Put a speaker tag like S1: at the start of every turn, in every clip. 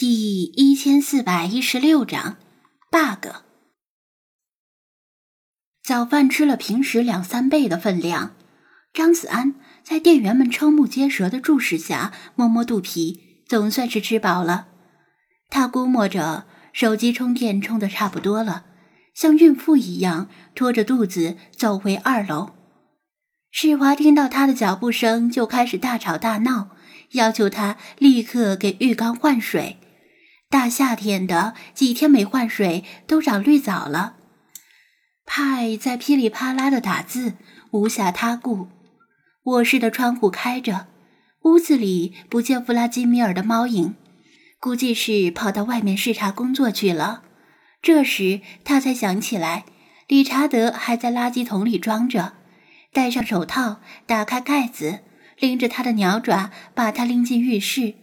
S1: 第一千四百一十六章 bug。早饭吃了平时两三倍的分量，张子安在店员们瞠目结舌的注视下，摸摸肚皮，总算是吃饱了。他估摸着手机充电充的差不多了，像孕妇一样拖着肚子走回二楼。世华听到他的脚步声，就开始大吵大闹，要求他立刻给浴缸换水。大夏天的，几天没换水都长绿藻了。派在噼里啪啦的打字，无暇他顾。卧室的窗户开着，屋子里不见弗拉基米尔的猫影，估计是跑到外面视察工作去了。这时他才想起来，理查德还在垃圾桶里装着。戴上手套，打开盖子，拎着他的鸟爪，把他拎进浴室。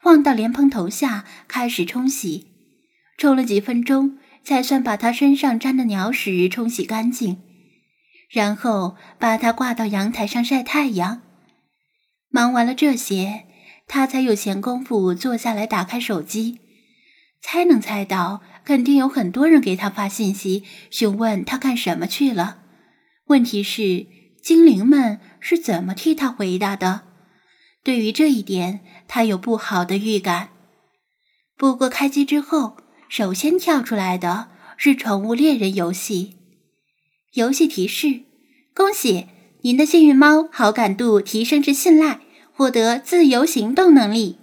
S1: 放到莲蓬头下，开始冲洗，冲了几分钟，才算把他身上沾的鸟屎冲洗干净，然后把它挂到阳台上晒太阳。忙完了这些，他才有闲工夫坐下来打开手机。猜能猜到，肯定有很多人给他发信息，询问他干什么去了。问题是，精灵们是怎么替他回答的？对于这一点，他有不好的预感。不过开机之后，首先跳出来的是宠物猎人游戏。游戏提示：恭喜您的幸运猫好感度提升至信赖，获得自由行动能力。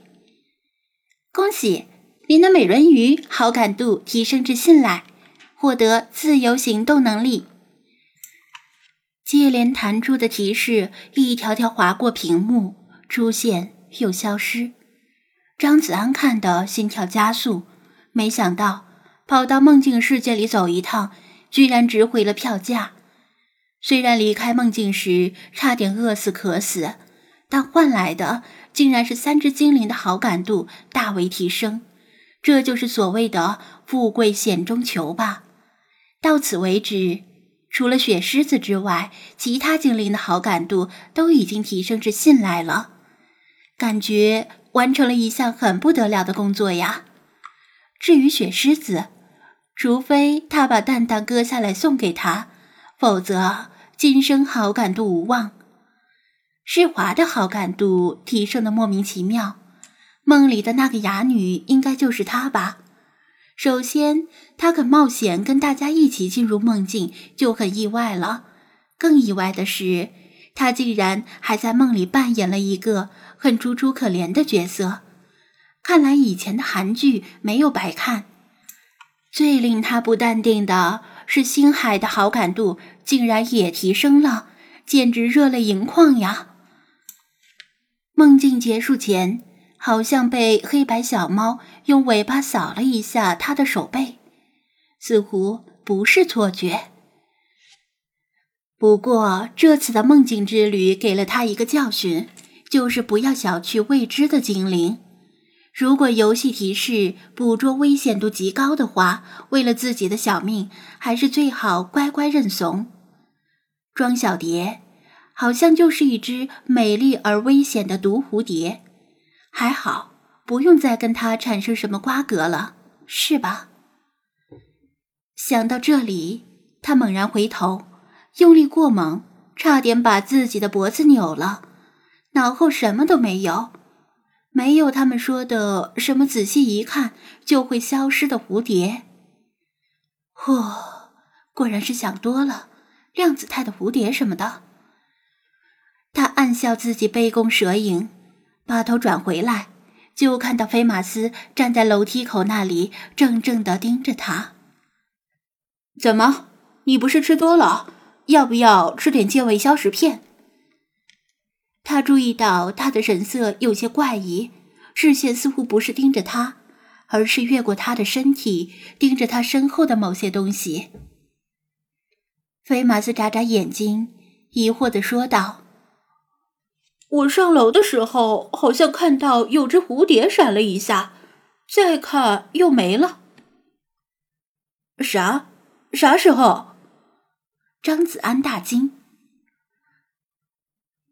S1: 恭喜您的美人鱼好感度提升至信赖，获得自由行动能力。接连弹出的提示一条条划过屏幕。出现又消失，张子安看得心跳加速。没想到跑到梦境世界里走一趟，居然值回了票价。虽然离开梦境时差点饿死渴死，但换来的竟然是三只精灵的好感度大为提升。这就是所谓的富贵险中求吧。到此为止，除了雪狮子之外，其他精灵的好感度都已经提升至信赖了。感觉完成了一项很不得了的工作呀！至于雪狮子，除非他把蛋蛋割下来送给他，否则今生好感度无望。世华的好感度提升的莫名其妙，梦里的那个哑女应该就是他吧？首先，他肯冒险跟大家一起进入梦境，就很意外了。更意外的是，他竟然还在梦里扮演了一个。很楚楚可怜的角色，看来以前的韩剧没有白看。最令他不淡定的是，星海的好感度竟然也提升了，简直热泪盈眶呀！梦境结束前，好像被黑白小猫用尾巴扫了一下他的手背，似乎不是错觉。不过这次的梦境之旅给了他一个教训。就是不要小觑未知的精灵。如果游戏提示捕捉危险度极高的话，为了自己的小命，还是最好乖乖认怂。庄小蝶好像就是一只美丽而危险的毒蝴蝶，还好不用再跟它产生什么瓜葛了，是吧？想到这里，他猛然回头，用力过猛，差点把自己的脖子扭了。脑后什么都没有，没有他们说的什么仔细一看就会消失的蝴蝶。哦，果然是想多了，量子态的蝴蝶什么的。他暗笑自己杯弓蛇影，把头转回来，就看到菲马斯站在楼梯口那里，怔怔的盯着他。怎么，你不是吃多了？要不要吃点健胃消食片？他注意到他的神色有些怪异，视线似乎不是盯着他，而是越过他的身体，盯着他身后的某些东西。菲马斯眨眨眼睛，疑惑的说道：“我上楼的时候，好像看到有只蝴蝶闪了一下，再看又没了。啥？啥时候？”张子安大惊。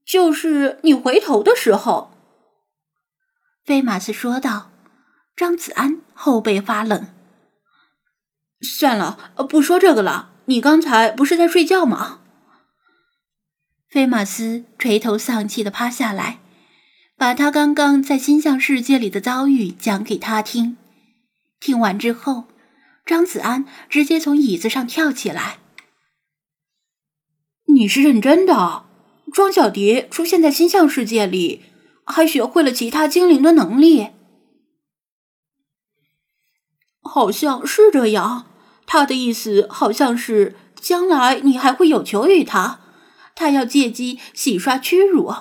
S1: 就是你回头的时候，菲马斯说道。张子安后背发冷。
S2: 算了，不说这个了。你刚才不是在睡觉吗？
S1: 菲马斯垂头丧气的趴下来，把他刚刚在星象世界里的遭遇讲给他听。听完之后，张子安直接从椅子上跳起来。
S2: 你是认真的？庄小蝶出现在星象世界里，还学会了其他精灵的能力？好像是这样。他的意思好像是，将来你还会有求于他，他要借机洗刷屈辱。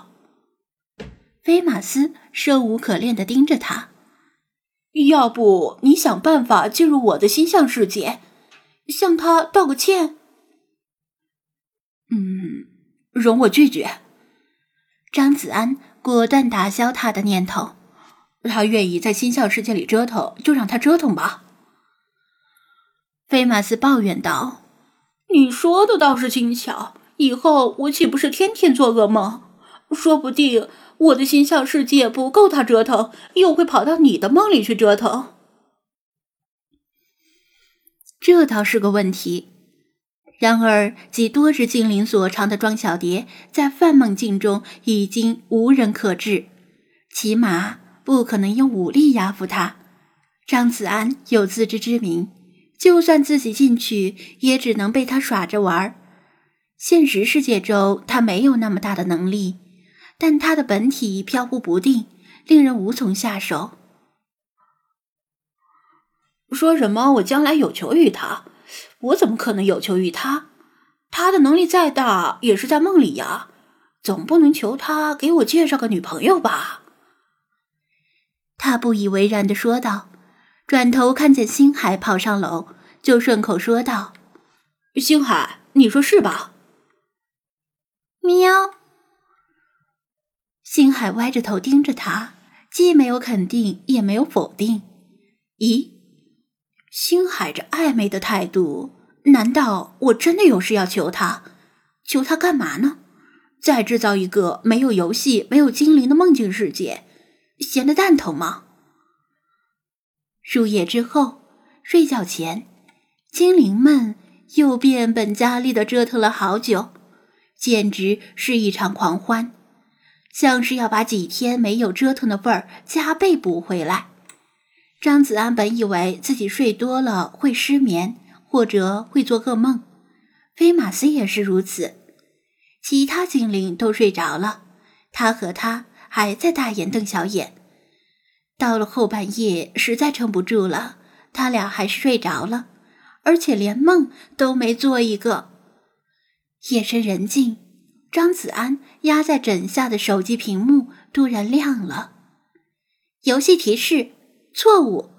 S1: 菲马斯生无可恋的盯着他，
S2: 要不你想办法进入我的星象世界，向他道个歉？
S1: 容我拒绝。张子安果断打消他的念头，
S2: 他愿意在心象世界里折腾，就让他折腾吧。
S1: 菲马斯抱怨道：“
S2: 你说的倒是轻巧，以后我岂不是天天做噩梦？说不定我的心象世界不够他折腾，又会跑到你的梦里去折腾。
S1: 这倒是个问题。然而，集多只精灵所长的庄小蝶，在幻梦境中已经无人可治，起码不可能用武力压服他。张子安有自知之明。”就算自己进去，也只能被他耍着玩儿。现实世界中，他没有那么大的能力，但他的本体飘忽不定，令人无从下手。
S2: 说什么我将来有求于他？我怎么可能有求于他？他的能力再大，也是在梦里呀，总不能求他给我介绍个女朋友吧？
S1: 他不以为然的说道。转头看见星海跑上楼，就顺口说道：“
S2: 星海，你说是吧？”
S1: 喵。星海歪着头盯着他，既没有肯定，也没有否定。
S2: 咦，星海这暧昧的态度，难道我真的有事要求他？求他干嘛呢？再制造一个没有游戏、没有精灵的梦境世界，闲得蛋疼吗？
S1: 入夜之后，睡觉前，精灵们又变本加厉的折腾了好久，简直是一场狂欢，像是要把几天没有折腾的份儿加倍补回来。张子安本以为自己睡多了会失眠，或者会做噩梦，菲马斯也是如此。其他精灵都睡着了，他和他还在大眼瞪小眼。到了后半夜，实在撑不住了，他俩还是睡着了，而且连梦都没做一个。夜深人静，张子安压在枕下的手机屏幕突然亮了，游戏提示：错误，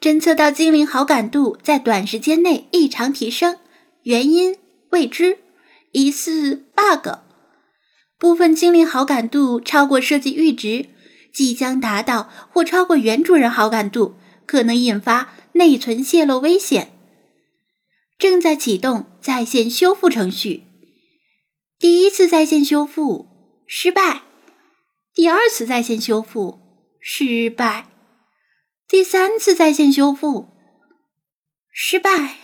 S1: 侦测到精灵好感度在短时间内异常提升，原因未知，疑似 bug，部分精灵好感度超过设计阈值。即将达到或超过原主人好感度，可能引发内存泄露危险。正在启动在线修复程序。第一次在线修复失败，第二次在线修复失败，第三次在线修复失败，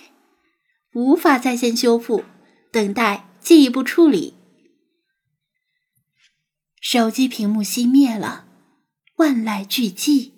S1: 无法在线修复，等待进一步处理。手机屏幕熄灭了。万籁俱寂。